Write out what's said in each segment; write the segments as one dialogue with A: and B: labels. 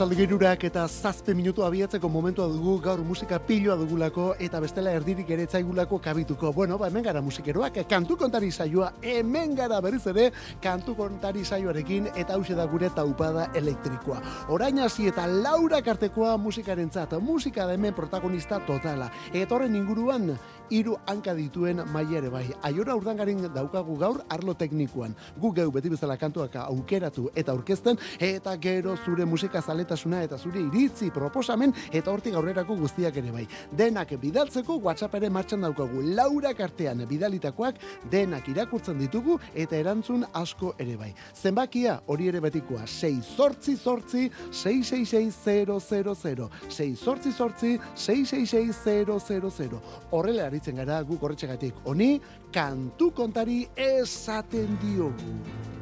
A: Arratzalde gerurak eta zazpe minutu abiatzeko momentua dugu gaur musika piloa dugulako eta bestela erdirik ere etzaigulako kabituko. Bueno, ba, hemen gara musikeroak, kantu kontari saioa, hemen gara berriz ere, kantu kontari saioarekin eta hause da gure taupada elektrikoa. Orain hasi eta laura kartekoa musikaren zat, musika da hemen protagonista totala. Eta horren inguruan, hiru hanka dituen maia ere bai. Aiora urdangarin daukagu gaur arlo teknikoan. Gu geu beti bezala kantuak aukeratu eta aurkezten eta gero zure musika zaletasuna eta zure iritzi proposamen eta hortik aurrerako guztiak ere bai. Denak bidaltzeko WhatsApp ere martxan daukagu. Laura kartean bidalitakoak denak irakurtzen ditugu eta erantzun asko ere bai. Zenbakia hori ere betikoa 6 sortzi sortzi 666000 6 sortzi sortzi 666000 Horrela aritzen gara gu horretxegatik. Honi kantu kontari esaten diogu.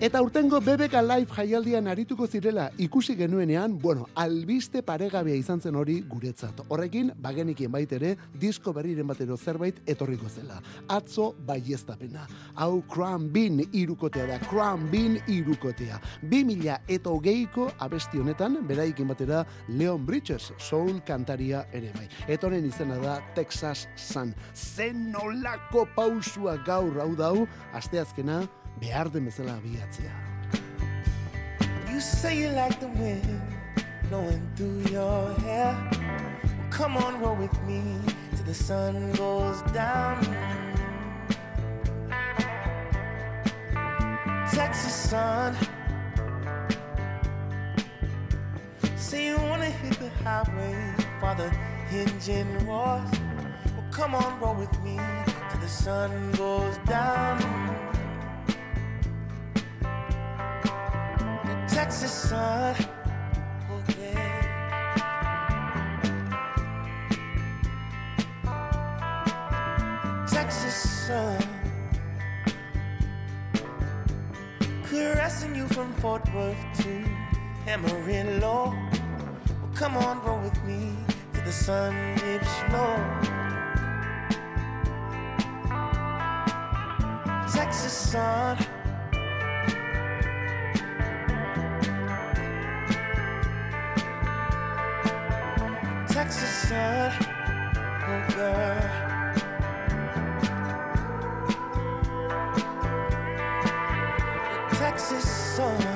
A: Eta urtengo BBK Live jaialdian arituko zirela ikusi genuenean, bueno, albiste paregabea izan zen hori guretzat. Horrekin, bagenikien baitere, disko berriren batero zerbait etorriko zela. Atzo baiestapena. Hau Bean irukotea da, Bean irukotea. Bi mila eta hogeiko abesti honetan, beraikin batera Leon Bridges, soul kantaria ere bai. Etoren izena da Texas Sun. Zen nolako pausua gaur hau dau, asteazkena, behar den bezala abiatzea.
B: You say you like the wind blowing through your hair. Well, come on, roll with me till the sun goes down. Texas sun. Say you wanna hit the highway while the engine roars. Well, come on, roll with me till the sun goes down. Texas sun. Oh, yeah. Texas sun. Caressing you from Fort Worth to Amarillo. Well, come on, roll with me till the sun dips low. Texas sun. Texas sun, oh girl. Texas sun.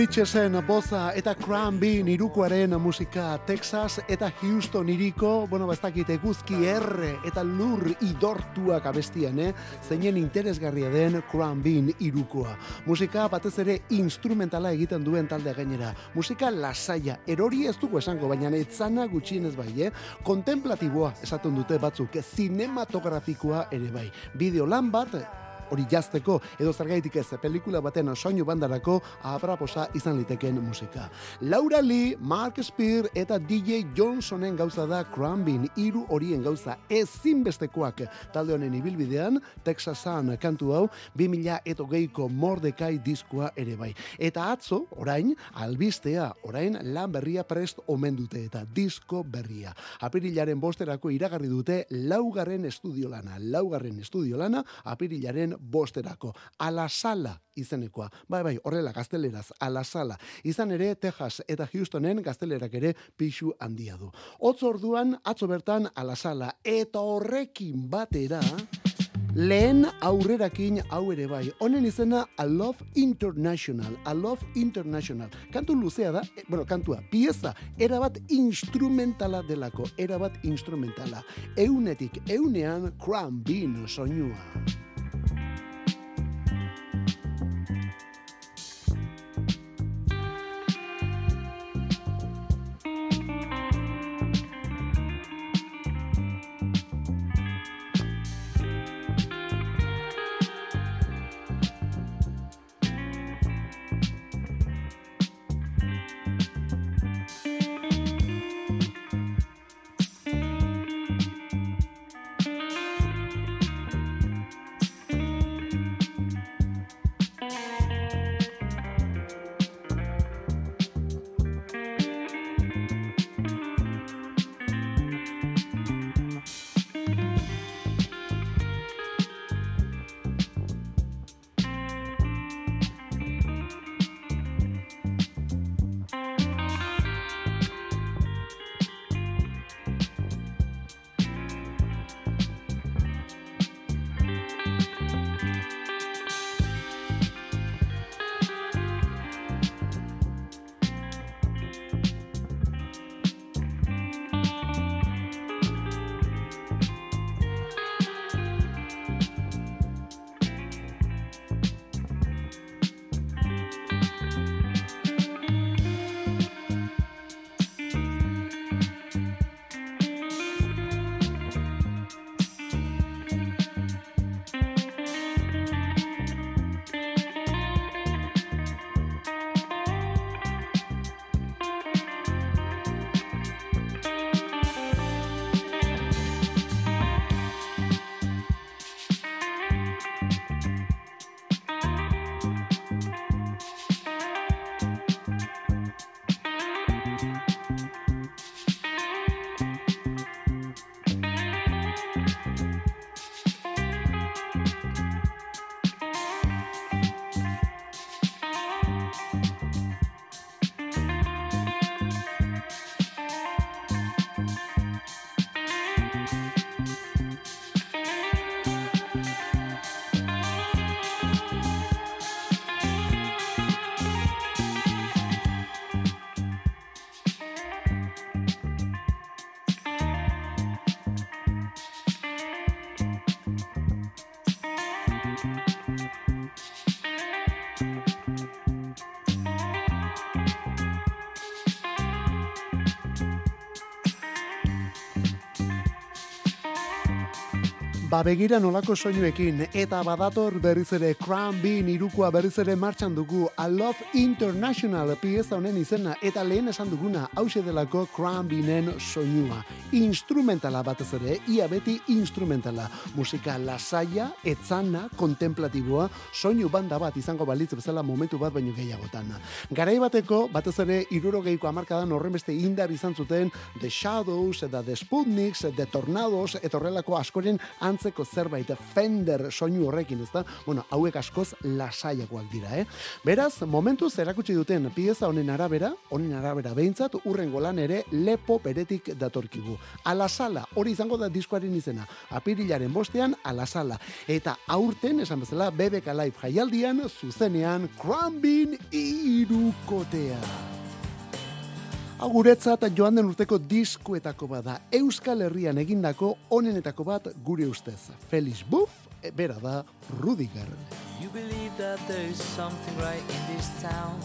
A: Bridgesen boza eta Crown Bean irukoaren musika Texas eta Houston iriko, bueno, bastakite guzki erre eta lur idortuak abestian, eh? zeinen interesgarria den Bean irukoa. Musika batez ere instrumentala egiten duen talde gainera. Musika lasaia, erori ez dugu esango, baina etzana gutxienez bai, eh? kontemplatiboa esaten dute batzuk, zinematografikoa ere bai. Bideo lan bat, hori jazteko edo zergaitik ez pelikula baten soinu bandarako abraposa izan liteken musika. Laura Lee, Mark Spear eta DJ Johnsonen gauza da Crumbin hiru horien gauza ezinbestekoak talde honen ibilbidean Texasan kantu hau 2000 eto geiko Mordekai diskoa ere bai. Eta atzo, orain, albistea, orain lan berria prest omen dute eta disko berria. Apirilaren bosterako iragarri dute laugarren estudio lana, laugarren estudio lana apirilaren bosterako. Ala sala izenekoa. Bai, bai, horrela gazteleraz, ala sala. Izan ere, Texas eta Houstonen gaztelerak ere pixu handia du. Otz orduan, atzo bertan ala sala. Eta horrekin batera... Lehen aurrerakin hau ere bai. Honen izena A Love International. A Love International. Kantu luzea da, e, bueno, kantua, pieza, erabat instrumentala delako, erabat instrumentala. Eunetik, eunean, Crown Bean soinua. Ba begira nolako soinuekin eta badator berriz ere Crown Bean irukoa berriz ere martxan dugu A Love International pieza honen izena eta lehen esan duguna hause delako Crown Beanen soinua. Instrumentala batez ere, ia beti instrumentala. Musika lasaia, etzana, kontemplatiboa, soinu banda bat izango balitz bezala momentu bat baino gehiagotan. Garai bateko, batez ere, irurogeiko amarkadan horrenbeste indar izan zuten The Shadows, eta The Sputniks, The Tornados, etorrelako askoren antzeko zerbait Fender soinu horrekin, ezta? Bueno, hauek askoz lasaiagoak dira, eh? Beraz, momentuz erakutsi duten pieza honen arabera, honen arabera behintzat, urren golan ere lepo beretik datorkigu. Alasala, hori izango da diskoaren izena. Apirilaren bostean, alasala. Eta aurten, esan bezala, BBK Live jaialdian, zuzenean, Crambin irukotea. Guretzat joan den urteko diskuetako bada Euskal Herrian egindako onenetako bat gure ustez. Felix Buff, bera da Rudiger.
C: You believe that there is something right in this town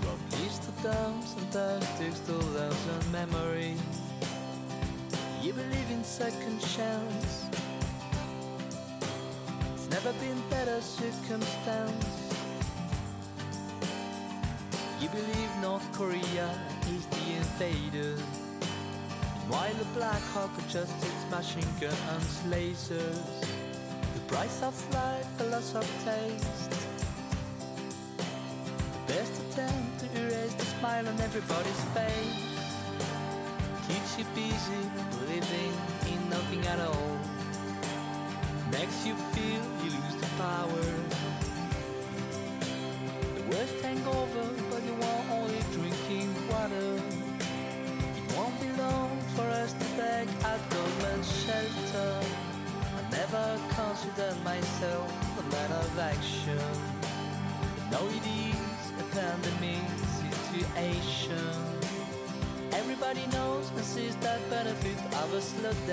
C: From east to downs and tactics to loves second chance It's
D: never been better circumstance. You believe North Korea is the invader. While the Black Hawk adjusted machine guns, lasers. The price of life, the loss of taste. The best attempt to erase the smile on everybody's face. Keeps you busy, living in nothing at all. Makes you feel you lose the power. Of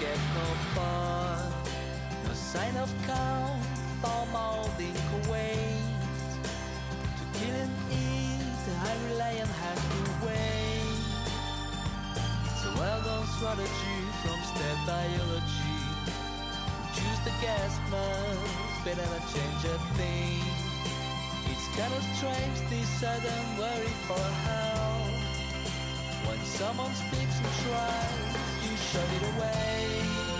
D: get no far. No sign of calm, for molding Kuwait. To kill and eat, the high reliant has to wait. It's a well-known strategy from step biology. Choose the gas mask, better not change a thing. It's kind of strange this sudden worry for help. When someone speaks and tries, shut it away. Away,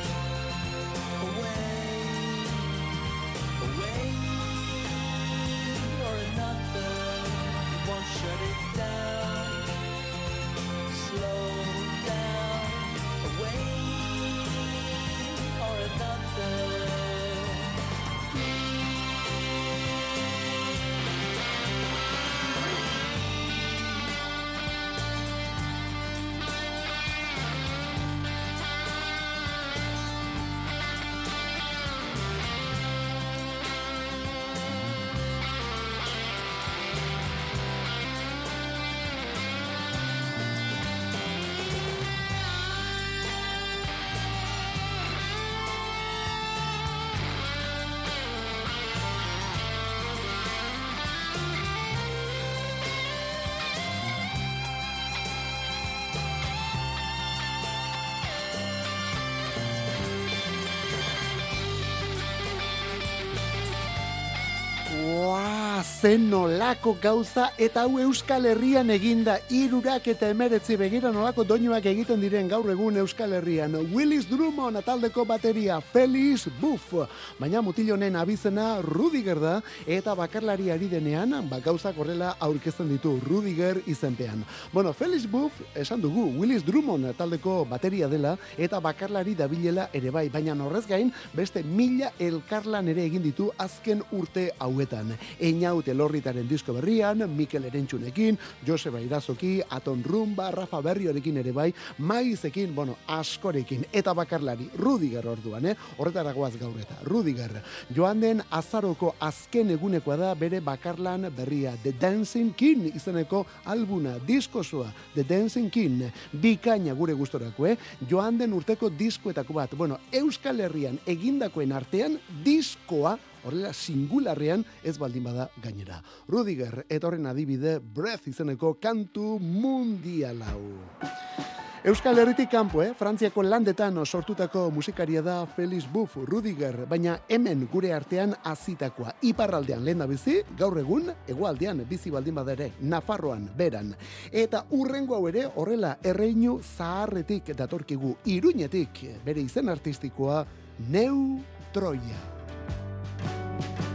A: zen nolako gauza eta hau Euskal Herrian eginda irurak eta emeretzi begira nolako doinuak egiten diren gaur egun Euskal Herrian. Willis Drummond taldeko bateria Felix Buff, baina mutilonen abizena Rudiger da eta bakarlari ari denean, ba gauzak horrela aurkezten ditu Rudiger izenpean. Bueno, Felix Buff esan dugu Willis Drummond taldeko bateria dela eta bakarlari dabilela ere bai, baina horrez gain beste mila elkarlan ere egin ditu azken urte hauetan. Einaut elorritaren disko berrian, Mikel Erentxunekin, Joseba Irazoki, Aton Rumba, Rafa Berriorekin ere bai, Maizekin, bueno, askorekin, eta bakarlari, Rudiger orduan, eh? horretaragoaz gaur eta, Rudiger, joan den azaroko azken egunekoa da bere bakarlan berria, The Dancing King izeneko albuna, diskosoa, The Dancing King, bikaina gure gustorako, eh? joan den urteko diskoetako bat, bueno, Euskal Herrian egindakoen artean diskoa horrela singularrean ez baldin bada gainera. Rudiger, etorren adibide, Breath izeneko kantu mundialau. Euskal Herritik kanpo, eh? Frantziako landetan sortutako musikaria da Felix Buff Rudiger, baina hemen gure artean azitakoa. Iparraldean lehen da bizi, gaur egun, egualdean bizi baldin badere, Nafarroan, beran. Eta urrengo hau ere, horrela, erreinu zaharretik datorkigu, iruñetik, bere izen artistikoa, Neu Troia.
E: Bye.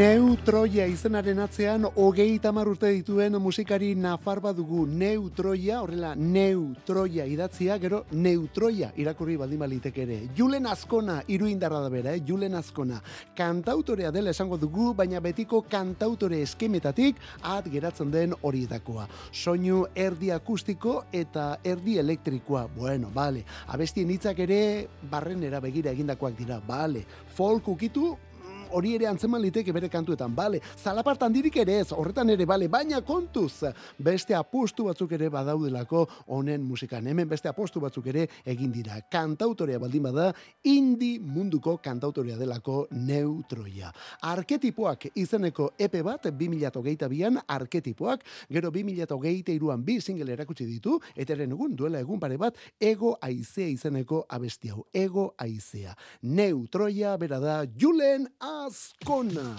A: Neutroia izenaren atzean hogei tamar urte dituen musikari nafar bat dugu Neutroia, horrela Neutroia idatzia, gero Neutroia irakurri baldin balitek ere. Julen Azkona, iru indarra da bera, eh? Julen Azkona. Kantautorea dela esango dugu, baina betiko kantautore eskemetatik at geratzen den horietakoa. Soinu erdi akustiko eta erdi elektrikoa. Bueno, bale. Abestien hitzak ere barrenera begira egindakoak dira, bale. Folk ukitu, hori ere antzeman liteke bere kantuetan, bale, zalapart handirik ere ez, horretan ere, bale, baina kontuz, beste apostu batzuk ere badaudelako honen musikan, hemen beste apostu batzuk ere egin dira. Kantautorea baldin bada, indi munduko kantautorea delako neutroia. Arketipoak izeneko epe bat, 2008an arketipoak, gero 2008an bi single erakutsi ditu, eta eren egun, duela egun pare bat, ego aizea izeneko abesti hau, ego aizea. Neutroia, bera da, Julen Azkona.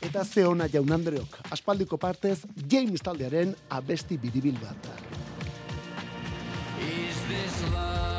A: Eta ze ona jaun Andreok, aspaldiko partez James taldearen abesti biribil bat.
C: Is this love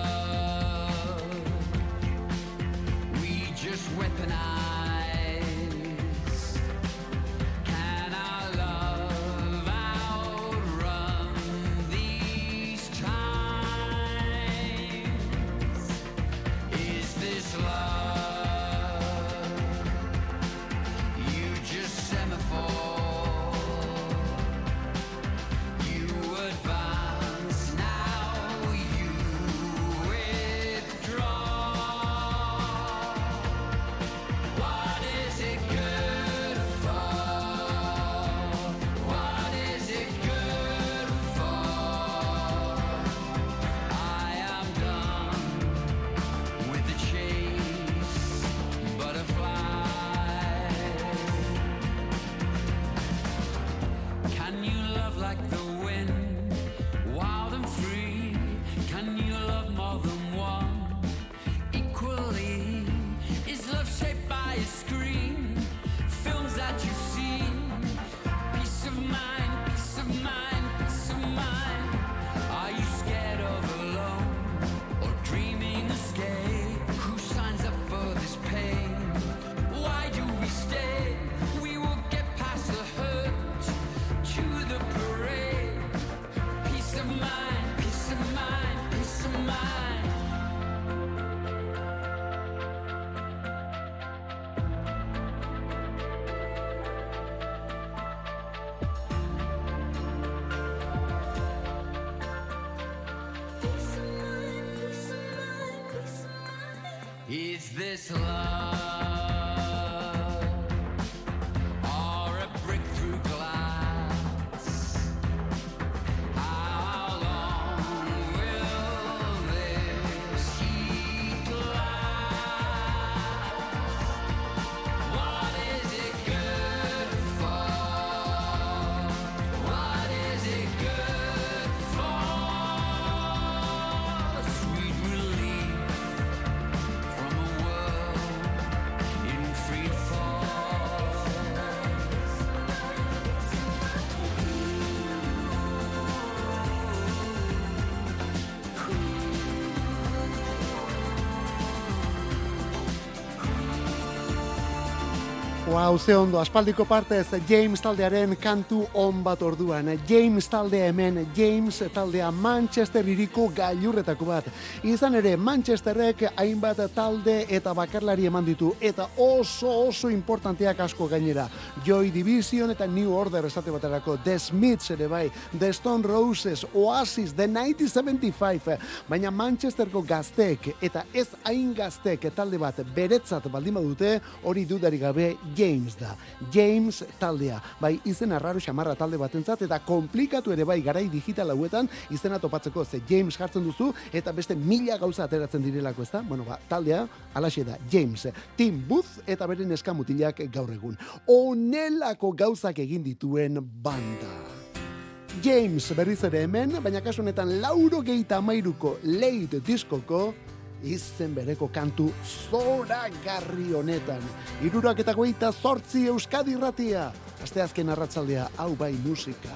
A: Wow, ze ondo, aspaldiko partez James taldearen kantu on bat orduan. James taldea hemen, James taldea Manchester iriko gailurretako bat. Izan ere, Manchesterrek hainbat talde eta bakarlari eman ditu, eta oso oso importanteak asko gainera. Joy Division eta New Order esate baterako, The Smiths ere bai, The Stone Roses, Oasis, The 1975, baina Manchesterko gazteek eta ez hain gazteek talde bat beretzat baldin badute, hori dudari gabe James da. James taldea, bai izen arraro xamarra talde batentzat eta komplikatu ere bai garai digital hauetan izena topatzeko ze James jartzen duzu eta beste mila gauza ateratzen direlako, ezta? Bueno, ba, taldea alaxe da James, Tim Booth eta beren eskamutilak gaur egun. Onelako gauzak egin dituen banda. James berriz ere hemen, baina kasu honetan lauro geita amairuko late diskoko izen bereko kantu zoragarri honetan. Irurak eta goita zortzi Euskadi ratia. Asteazken arratzaldea, hau bai musika.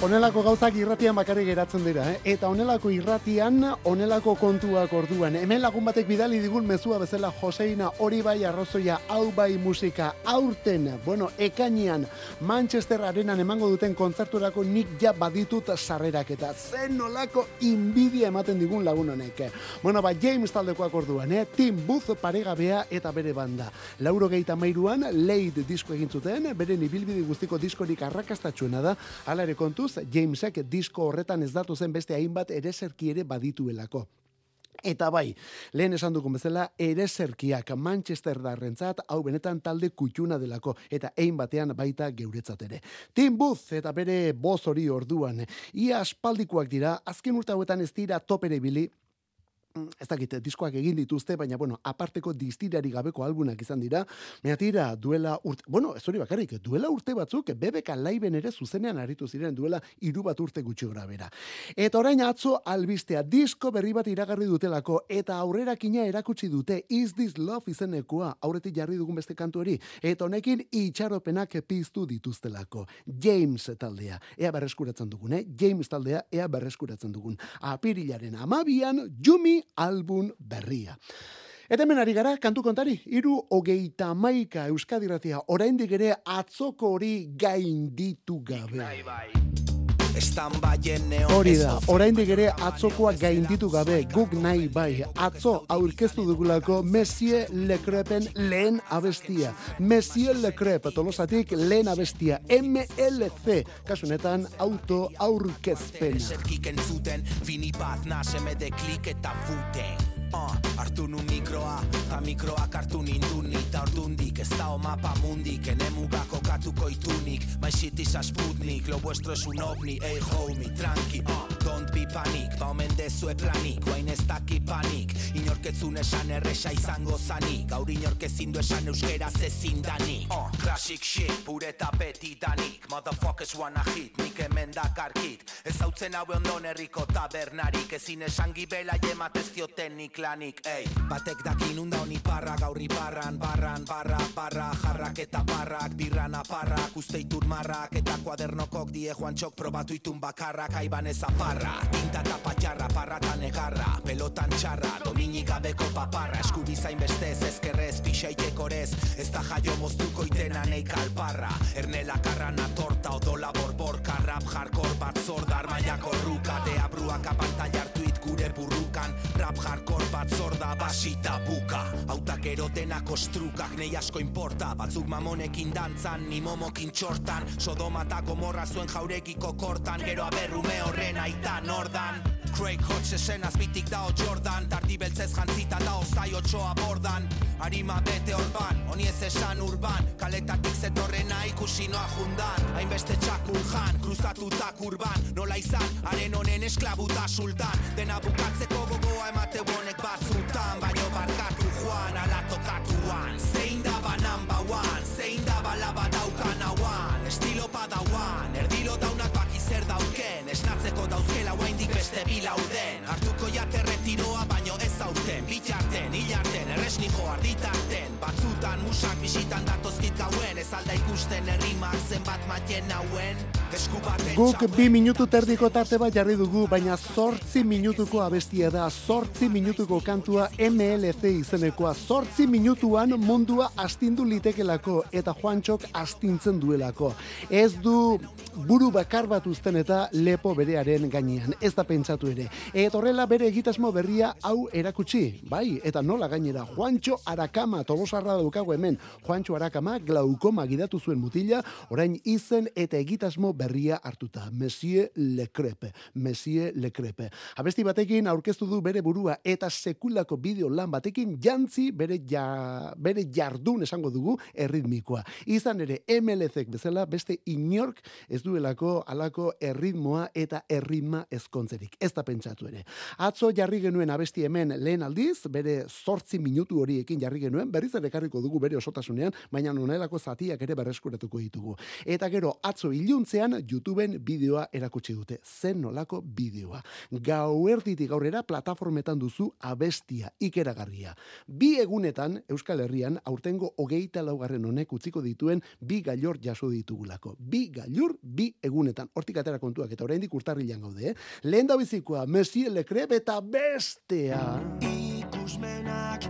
A: Honelako gauzak irratian bakarrik geratzen dira, eh? eta honelako irratian, honelako kontuak orduan. Hemen lagun batek bidali digun mezua bezala Joseina hori bai arrozoia, hau bai musika, aurten, bueno, ekainean, Manchester arenan emango duten kontzerturako nik ja baditut sarrerak eta zen nolako inbidia ematen digun lagun honek. Bueno, ba, James taldekoak orduan, eh? Tim Booth paregabea eta bere banda. Lauro geita mairuan, Leid disko egin zuten, beren ibilbide guztiko diskorik arrakastatxuena da, hala ere kontuz, Jamesek disko horretan ez datu zen beste hainbat ereserki ere badituelako. Eta bai, lehen esan dugun bezala, ereserkiak Manchester darrentzat, hau benetan talde kutxuna delako, eta ein batean baita geuretzat ere. Tim Booth eta bere boz hori orduan, ia aspaldikoak dira, azken urte hauetan ez dira topere bili, ez dakit, diskoak egin dituzte, baina, bueno, aparteko distirari gabeko albunak izan dira, baina tira, duela urte, bueno, ez hori bakarrik, duela urte batzuk, bebeka laiben ere zuzenean aritu ziren, duela hiru bat urte gutxi gora bera. Eta orain atzo albistea, disko berri bat iragarri dutelako, eta aurrerakina erakutsi dute, Is This Love izenekoa, aurretik jarri dugun beste kantu hori, eta honekin itxaropenak piztu dituztelako. James taldea, ea berreskuratzen dugun, eh? James taldea, ea berreskuratzen dugun. Apirilaren amabian, Jumi album berria. Eta hemen ari gara, kantu kontari, iru hogeita maika Euskadiratia, oraindik ere atzoko hori gainditu gabe.
F: Baien neon
A: Hori da, oraindik ere atzokoa gainditu gabe, guk nahi bai, atzo aurkeztu dugulako Monsieur Lecrepen lehen abestia. Monsieur Lecrep, tolosatik lehen abestia, MLC, kasunetan auto aurkezpena.
F: Entzuten, fini bat naseme de klik eta futen Uh, hartu nu mikroa, ta mikroak hartu ninduni Ta ordundik ez da mapa mundik Enemuga kokatuko itunik My shit is a sputnik, lo vuestro es un ovni. Ey homie, tranqui, uh, don't be panic. Ba omen dezue planik, guain ez daki panik. Inorketzun esan erresa izango zanik. Gaur inorkezin du esan euskeraz ezin danik. Uh, Classic shit, pure tapetidanik Motherfuckers wanna hit, nik hemen dakarkit Ez hautzen haue ondon herriko tabernarik. Ezin esan gibela jematez diotenik lanik Ey, batek dakin unda honi parra gaurri barran Barran, barra, barra, jarrak eta barrak Birran aparrak, usteitur marrak Eta kuadernokok die joan txok probatu itun bakarrak Aiban ez aparra, tinta eta patxarra Parrata negarra, pelotan txarra Dominik gabeko paparra, eskubizain bestez Ezkerrez, pixaitek orez Ez da jaio moztuko itena nei kalparra. Ernela karrana torta, odola borborka Rap hardcore bat zorda, armaiako ruka. Deabruak apantaiartu it gure burrukan Rap hardcore bat zorda, basita buka Autak erotena kostrukak nei asko importa Batzuk mamonekin dantzan, ni momokin txortan. Sodoma eta gomorra zuen jaurekiko kortan. Gero aberrume horren aita nordan Craig Hodgesen azpitik dao Jordan. Tardi beltzez jantzita dao zai otxoa bordan. Arima bete orban, honi ez esan urban. Kaletatik zetorrena ikusi noa jundan. Hainbeste txakur jan, kruzatutak urban. Nola izan, haren honen esklabuta sultan. Dena bukatzeko gogoa emate bonek batzutan. Baino beste bilauden Hartuko jate retiroa baino ez aurten. Bitxarten, hilarten, erresni jo arditarten Batzutan musak bisitan datozkit gauen. Ez alda ikusten herrimak zenbat maten hauen. Baten
A: Guk bi minutu terdiko tarte bat jarri dugu, baina zortzi minutuko abestia da, zortzi minutuko kantua MLC izenekoa, zortzi minutuan mundua astindu litekelako, eta Juantxok astintzen duelako. Ez du buru bakar bat uzten eta lepo berearen gainean, ez da pentsatu ere. Eta horrela bere egitasmo berria hau erakutsi, bai, eta nola gainera, Juantxo Arakama, tolosarra daukago hemen, Juantxo Arakama, magidatu zuen mutila, orain izen eta egitasmo berria hartuta. Monsieur Le Crepe, Monsieur Le Crepe. Abesti batekin aurkeztu du bere burua eta sekulako bideo lan batekin jantzi bere, ja, bere jardun esango dugu erritmikoa. Izan ere MLZ bezala beste inork ez duelako alako erritmoa eta erritma ezkontzerik. Ez da pentsatu ere. Atzo jarri genuen abesti hemen lehen aldiz, bere zortzi minutu horiekin jarri genuen, berriz ere ekarriko dugu bere osotasunean, baina nonelako zatiak ere berreskuratuko ditugu. Eta gero atzo iluntzean YouTubeen bideoa erakutsi dute. Zen nolako bideoa. Gauerditik aurrera plataformetan duzu abestia ikeragarria. Bi egunetan Euskal Herrian aurtengo hogeita laugarren honek utziko dituen bi gailor jaso ditugulako. Bi gailur, bi egunetan. Hortik atera kontuak eta oraindik urtarrilan gaude, eh? Lehen da bizikoa, Monsieur Lecrebe eta bestea.
G: ikusmenak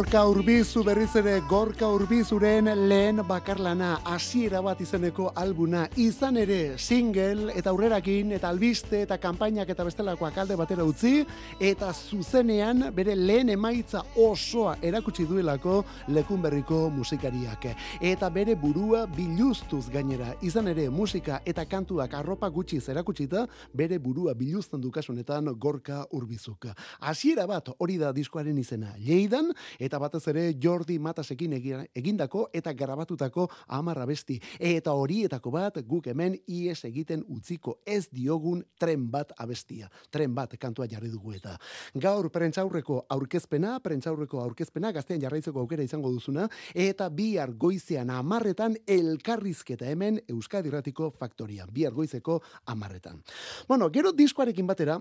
A: Gorka Urbizu berriz ere Gorka Urbizuren lehen bakarlana hasiera bat izeneko albuna izan ere single eta aurrerakin eta albiste eta kanpainak eta bestelakoak alde batera utzi eta zuzenean bere lehen emaitza osoa erakutsi duelako lekun berriko musikariak eta bere burua biluztuz gainera izan ere musika eta kantuak arropa gutxiz erakutsita bere burua biluzten dukasunetan Gorka Urbizuk. Hasiera bat hori da diskoaren izena. Lleidan eta batez ere Jordi Matasekin egi- egindako eta grabatutako amarra besti. Eta horietako bat guk hemen ies egiten utziko ez diogun tren bat abestia. Tren bat kantua jarri dugu eta. Gaur prentzaurreko aurkezpena, prentzaurreko aurkezpena gaztean jarraitzeko aukera izango duzuna, eta bihar goizean amarretan elkarrizketa hemen Euskadi Irratiko Faktorian. Bihar goizeko amarretan. Bueno, gero diskoarekin batera,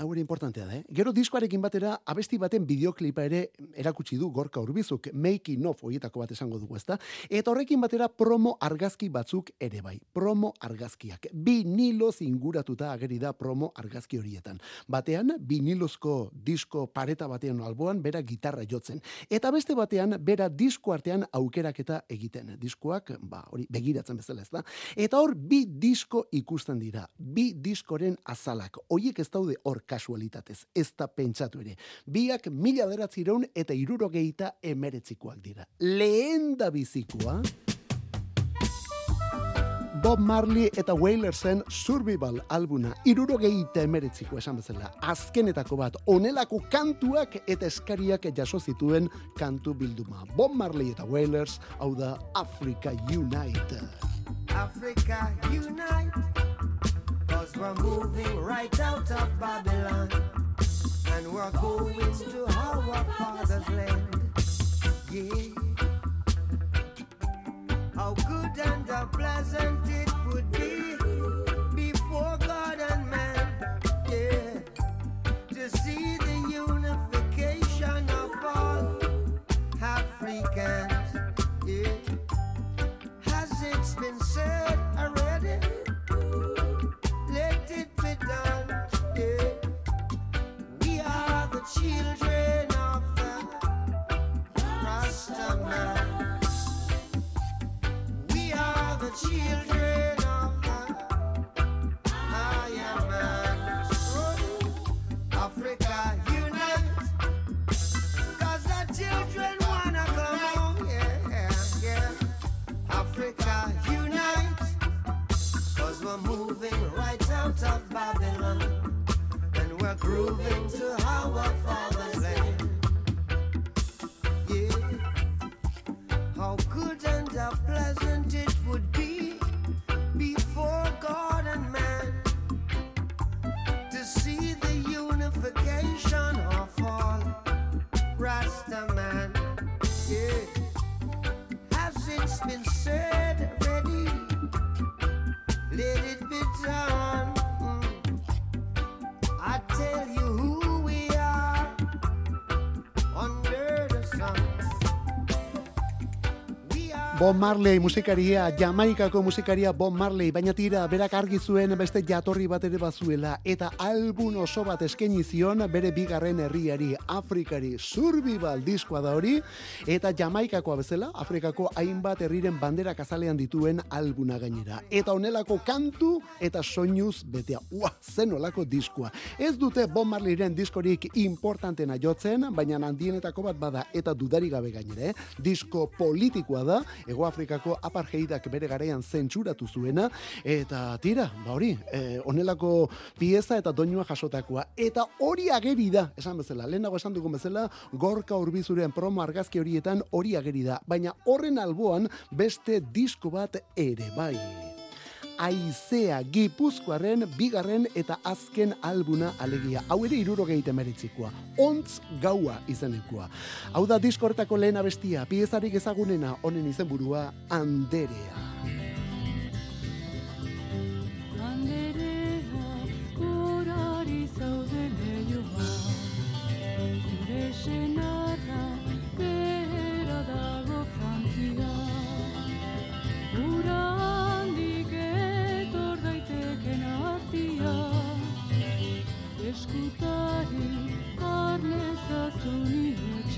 A: Hau ere importantea da, eh? Gero diskoarekin batera abesti baten bideoklipa ere erakutsi du Gorka Urbizuk, making of horietako bat esango dugu, ezta? Eta horrekin batera promo argazki batzuk ere bai. Promo argazkiak. Biniloz inguratuta ageri da promo argazki horietan. Batean, binilozko disko pareta batean alboan, bera gitarra jotzen. Eta beste batean, bera disko artean aukeraketa egiten. Diskoak, ba, hori, begiratzen bezala, ez da? Eta hor, bi disko ikusten dira. Bi diskoren azalak. Hoiek ez daude hor kasualitatez, ez da pentsatu ere. Biak mila beratzireun eta irurogeita emeretzikoak dira. Lehen da bizikoa, Bob Marley eta Wailersen Survival albuna. Irurogei temeretziko esan bezala. Azkenetako bat, onelako kantuak eta eskariak jaso zituen kantu bilduma. Bob Marley eta Wailers, hau da Africa Unite.
H: Africa unite. Cause we're moving right out of Babylon. And we're going to our father's land. Yeah. How good and how pleasant
A: Bob Marley musikaria, Jamaikako musikaria Bob Marley, baina tira berak argi zuen beste jatorri bat ere bazuela eta album oso bat eskaini zion bere bigarren herriari, Afrikari, Survival diskoa da hori eta Jamaikakoa bezala, Afrikako hainbat herriren banderak azalean dituen albuna gainera. Eta honelako kantu eta soinuz betea. Ua, zen olako diskoa. Ez dute Bob Marleyren diskorik importantena jotzen, baina handienetako bat bada eta dudari gabe gainera, eh? disko politikoa da, Ego Afrikako apartheidak bere garaian zentzuratu zuena, eta tira, ba hori, eh, honelako pieza eta doinua jasotakoa. Eta hori ageri da, esan bezala, lehenago esan dugun bezala, gorka urbizuren promo argazki horietan hori ageri da, baina horren alboan beste disko bat ere bai. Aizea Gipuzkoaren bigarren eta azken albuna alegia. Hau ere irurogei temeritzikoa. Ontz gaua izenekoa. Hau da diskortako lehen abestia, piezarik ezagunena honen izenburua Anderea.
I: Anderea, gorari zaude leioa Zure escutare parlesa sonido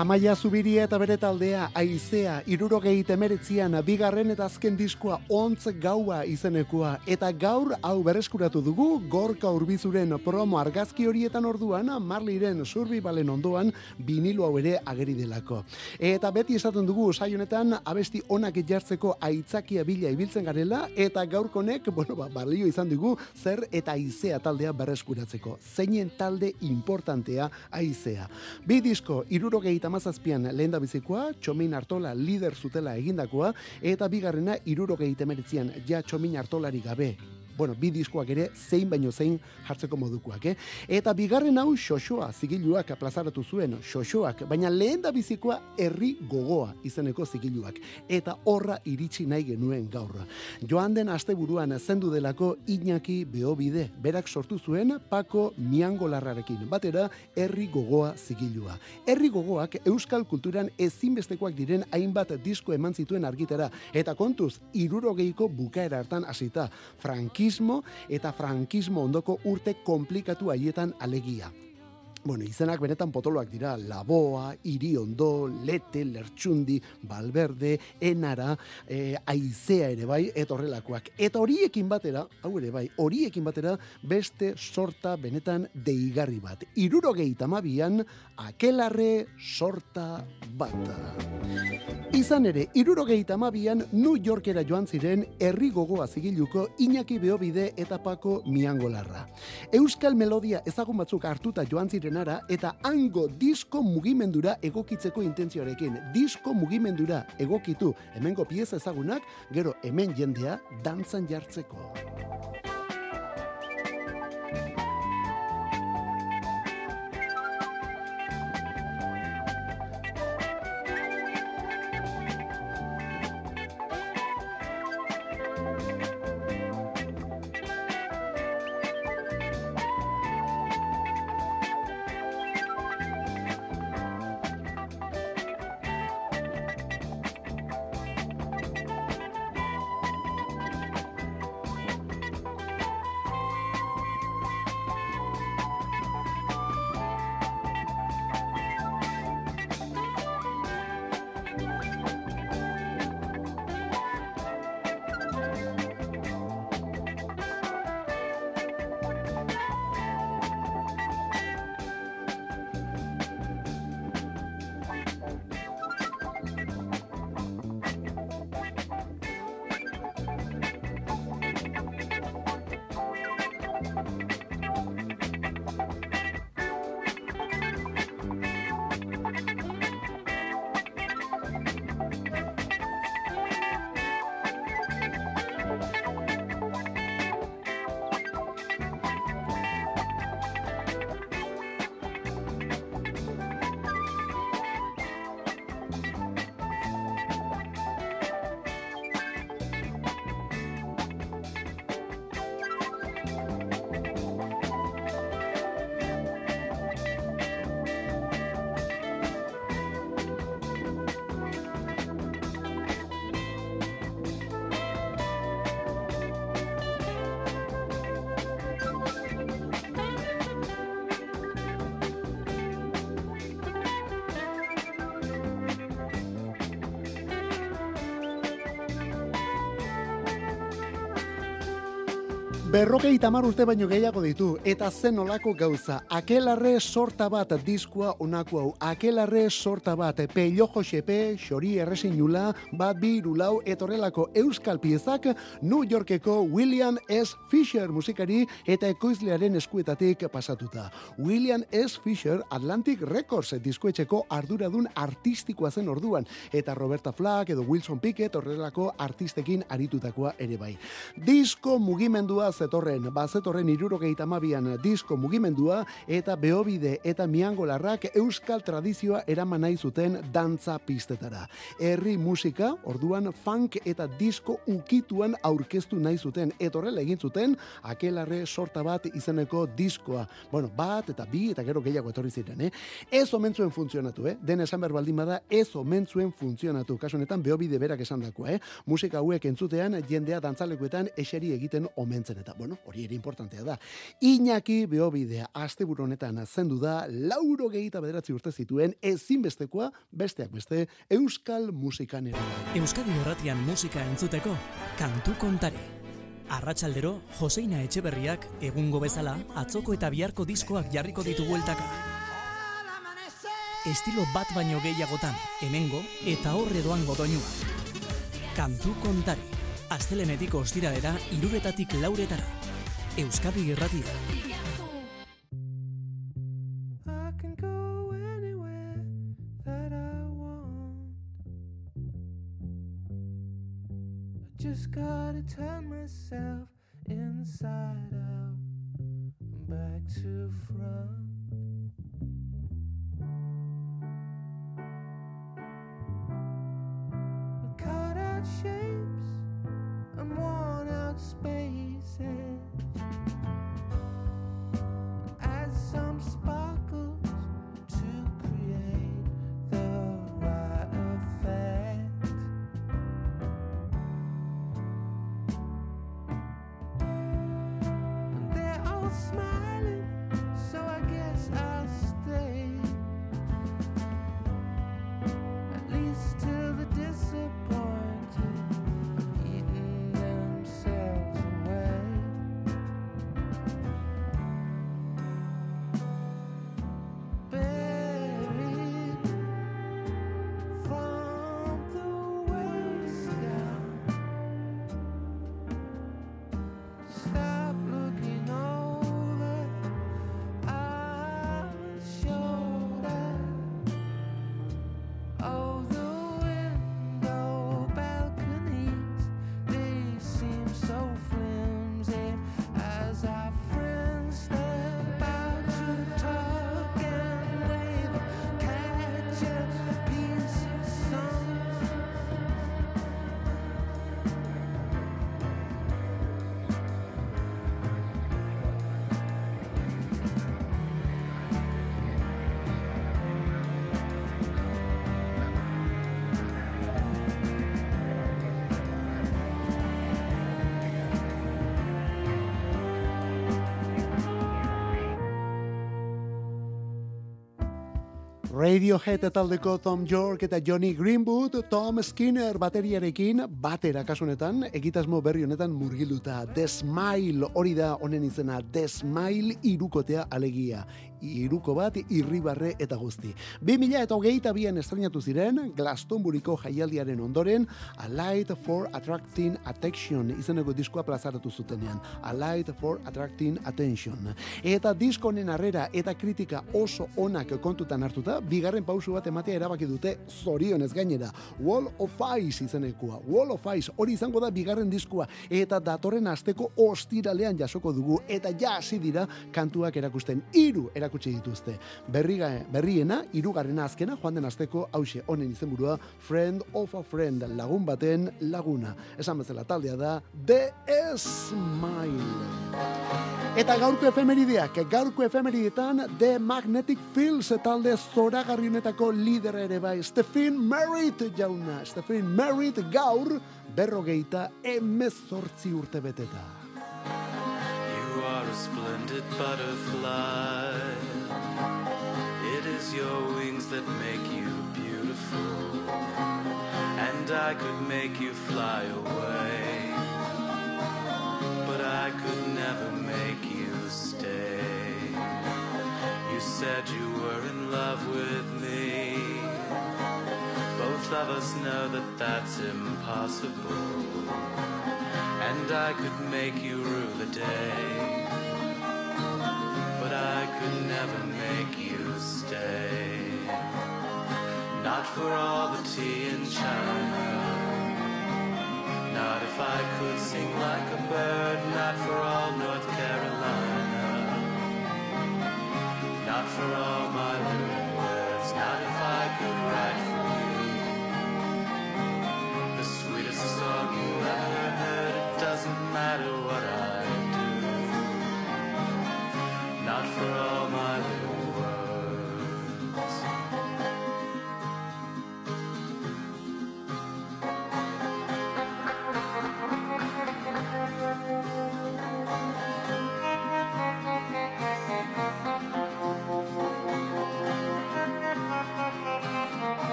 A: Amaia Zubiria eta bere taldea, Aizea, irurogei temeretzian, bigarren eta azken diskoa ontz gaua izenekoa. Eta gaur hau berreskuratu dugu, gorka urbizuren promo argazki horietan orduan, Marliren surbi balen ondoan, vinilo hau ere ageri delako. Eta beti esaten dugu, saionetan, abesti onak jartzeko aitzakia bila ibiltzen garela, eta gaurkonek, bueno, ba, balio izan dugu, zer eta Aizea taldea berreskuratzeko. Zeinen talde importantea Aizea. Bi disko, irurogei tamazazpian lehen da bizikoa, Txomin Artola lider zutela egindakoa, eta bigarrena irurogei temeritzian ja Txomin Artolari gabe bueno, bi diskoak ere zein baino zein jartzeko modukoak, eh? Eta bigarren hau xoxoa zigiluak plazaratu zuen xoxoak, baina lehen da bizikoa herri gogoa izeneko zigiluak. Eta horra iritsi nahi genuen gaur. Joan den asteburuan zendu delako Iñaki Beobide, berak sortu zuen Pako Miangolarrarekin, batera herri gogoa zigilua. Herri gogoak euskal kulturan ezinbestekoak diren hainbat disko eman zituen argitera, eta kontuz, irurogeiko bukaera hartan hasita, frankismo eta frankismo ondoko urte komplikatu haietan alegia. Bueno, izenak benetan potoloak dira, Laboa, Iriondo, Lete, Lertxundi, Balberde, Enara, e, Aizea ere bai, eta horrelakoak. Eta horiekin batera, hau ere bai, horiekin batera beste sorta benetan deigarri bat. Irurogei tamabian, akelarre sorta bat. Izan ere, irurogei tamabian New Yorkera joan ziren herri gogoa zigiluko Iñaki Beobide eta Pako Miangolarra. Euskal melodia ezagun batzuk hartuta joan zirenara eta hango disko mugimendura egokitzeko intentzioarekin. Disko mugimendura egokitu hemengo pieza ezagunak, gero hemen jendea dantzan jartzeko. Berrogei tamar urte baino gehiago ditu, eta zen olako gauza. Akelarre sorta bat diskoa onako hau. Akelarre sorta bat, pello josepe, xori erresinula, bat bi irulau, etorrelako euskal piezak New Yorkeko William S. Fisher musikari eta ekoizlearen eskuetatik pasatuta. William S. Fisher Atlantic Records diskoetxeko arduradun artistikoa zen orduan, eta Roberta Flack edo Wilson Pickett horrelako artistekin aritutakoa ere bai. Disko mugimendua zetorren, bazetorren irurogeita mabian disko mugimendua eta beobide eta miangolarrak euskal tradizioa eraman nahi zuten dantza pistetara. Herri musika, orduan funk eta disko ukituan aurkeztu nahi zuten, etorrela egin zuten, akelarre sorta bat izeneko diskoa. Bueno, bat eta bi eta gero gehiago etorri ziren, eh? Ez omen zuen funtzionatu, eh? Den esan behar baldin bada, ez omen zuen funtzionatu. Kasu honetan beobide berak esan dakoa, eh? Musika hauek entzutean, jendea dantzalekuetan eseri egiten omentzen eta. Eta, bueno, hori ere importantea da. Iñaki Beobidea asteburu honetan zendu da, lauro gehieta bederatzi urte zituen, ezinbestekoa, besteak beste, euskal musikan ere. bai.
J: Euskadi Erratian musika entzuteko, kantu kontari. Arratsaldero, Joseina Etxeberriak egungo bezala atzoko eta biharko diskoak jarriko ditu bueltaka. Estilo bat baino gehiagotan, hemengo eta horre doango doinua. Kantu kontari. Astelenetik ostiralera iruretatik lauretara. Euskadi Irratia.
B: Just gotta turn myself inside out back to front. We cut out space.
A: Radiohead taldeko Tom York eta Johnny Greenwood, Tom Skinner bateriarekin batera kasunetan, egitasmo berri honetan murgilduta. The hori da honen izena, The irukotea alegia. Iruko bat, irribarre eta guzti. 2000 eta hogeita bian estrenatu ziren, Glastonburyko jaialdiaren ondoren, A Light for Attracting Attention izeneko diskoa plazaratu zutenean. A Light for Attracting Attention. Eta disko honen arrera eta kritika oso onak kontutan hartuta, bigarren pausu bat ematea erabaki dute zorionez gainera. Wall of Ice izenekoa. Wall of Ice hori izango da bigarren diskoa eta datorren asteko ostiralean jasoko dugu eta ja hasi dira kantuak erakusten hiru erakutsi dituzte. Berriga, berriena, hirugarrena azkena joan den asteko hause honen izenburua Friend of a Friend lagun baten laguna. Esan bezala taldea da The Smile. Eta gaurko efemerideak, gaurko efemeridetan The Magnetic Fields talde zoragarri honetako lidera ere bai, Stephen Merritt jauna. Stephen Merritt gaur berrogeita emezortzi urte beteta.
K: You are a splendid butterfly. It is your wings that make you beautiful. And I could make you fly away. But I could never make you stay. You said you were in love with me. Both of us know that that's impossible. And I could make you rue the day. But I could never make you stay. Not for all the tea in China. Not if I could sing like a bird. Not for all North Carolina. Not for all from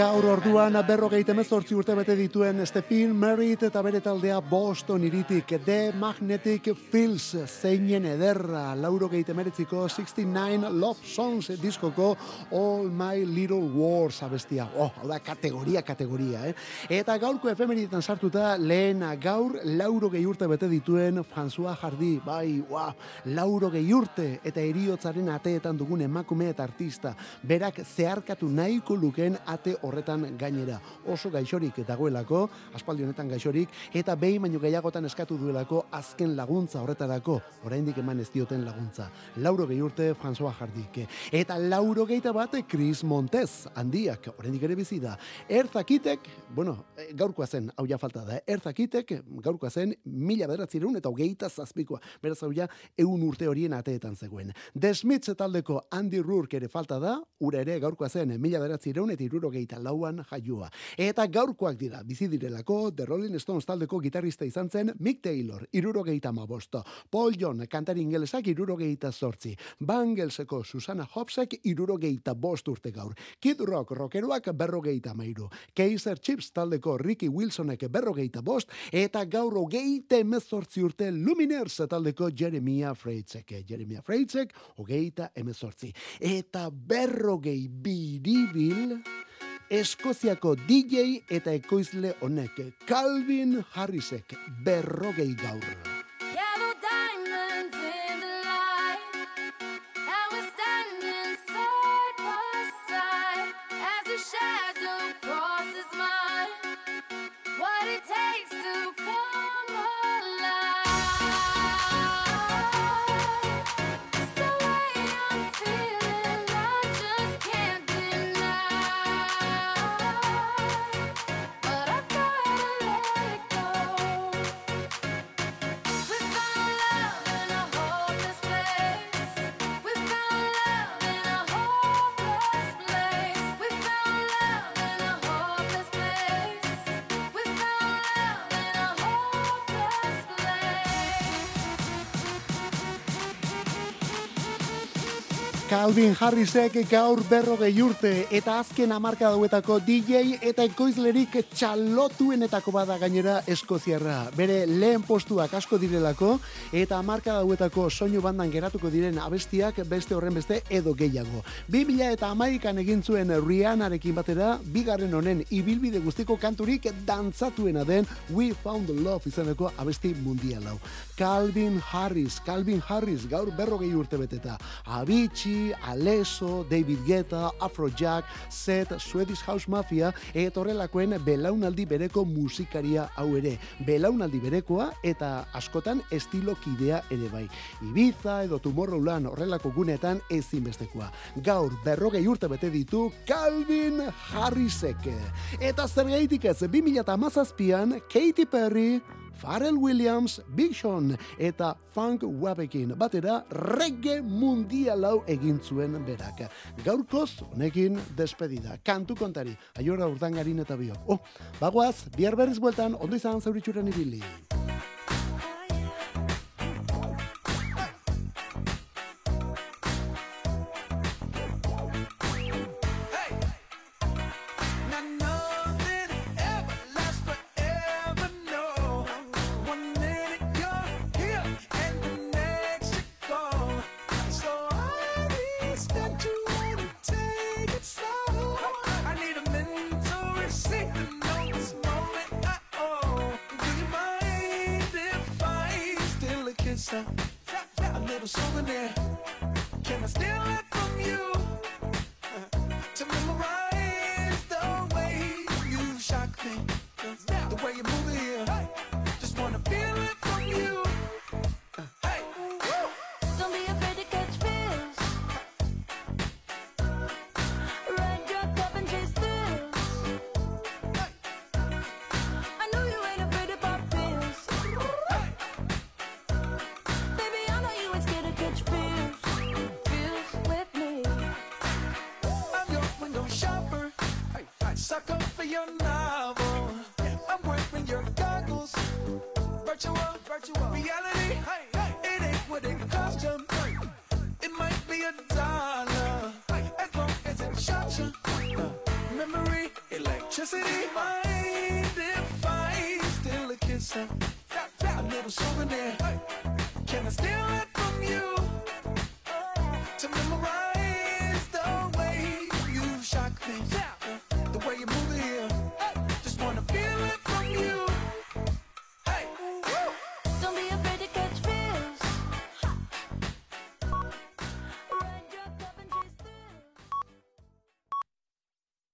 A: Gaur orduan berrogeita emezortzi urte bete dituen Stephen Merritt eta bere taldea Boston iritik The Magnetic Fields zeinen ederra lauro geite meretziko 69 Love Songs diskoko All My Little Wars abestia. Oh, da kategoria, kategoria, eh? Eta gaurko efemerietan sartuta lehen gaur lauro gehi urte bete dituen François Hardy, bai, wow, lauro gehi urte eta eriotzaren ateetan dugun emakume eta artista. Berak zeharkatu nahiko luken ate horretan gainera. Oso gaixorik dagoelako, aspaldi honetan gaixorik, eta behin baino gehiagotan eskatu duelako azken laguntza horretarako, oraindik eman ez dioten laguntza. Lauro gehi urte François Hardik. Eta lauro gehieta bat Chris Montez, handiak, oraindik ere bizi da. Erzakitek, bueno, eh, gaurkoa zen, hau ja falta da, eh? erzakitek, gaurkoa zen, mila bederatzireun eta hogeita zazpikoa. Beraz hau ja, eun urte horien ateetan zegoen. The Smiths taldeko Andy Rourke ere falta da, ura ere gaurkoa zen, mila bederatzireun eta irurogeita lauan jaiua. Eta gaurkoak dira, bizi direlako, The Rolling Stones taldeko gitarrista izan zen Mick Taylor, irurogeita mabosto. Paul John, kantari ingelesak irurogeita sortzi. Bangelseko Susana Hopsek irurogeita bost urte gaur. Kid Rock, rockeroak berrogeita mairu. Kaiser Chips taldeko Ricky Wilsonek berrogeita bost, eta gaur hogeita emezortzi urte Luminers taldeko Jeremia Freitzek. Jeremia Freitzek, hogeita emezortzi. Eta berrogei biribil... Eskoziako DJ eta ekoizle honek Calvin Harrisek berrogei gaur. Calvin Harrisek gaur berrogei urte eta azken amarka dauetako DJ eta ekoizlerik txalotuenetako bada gainera eskoziarra. Bere lehen postuak asko direlako eta amarka dauetako soinu bandan geratuko diren abestiak beste horren beste edo gehiago. 2000 eta amaikan egin zuen Rihannarekin batera, bigarren honen ibilbide guztiko kanturik dantzatuena den We Found Love izaneko abesti mundialau. Calvin Harris, Calvin Harris gaur berrogei urte beteta. Avicii, Aleso, David Guetta, Afrojack, Seth, Swedish House Mafia, eta horrelakoen belaunaldi bereko musikaria hau ere. Belaunaldi berekoa eta askotan estilo kidea ere bai. Ibiza edo Tomorrowland horrelako gunetan ezinbestekoa. Gaur berrogei urte bete ditu Calvin Harrisek. Eta zer gaitik ez, 2008an Katy Perry, Pharrell Williams, Big Sean eta Funk Wabekin batera reggae mundialau egin zuen berak. Gaurkoz honekin despedida. Kantu kontari, aiora urdangarin eta biok. Oh, bagoaz, bihar berriz bueltan, ondo izan zauritxuren ibili.
B: Steal a kiss? A, a little souvenir.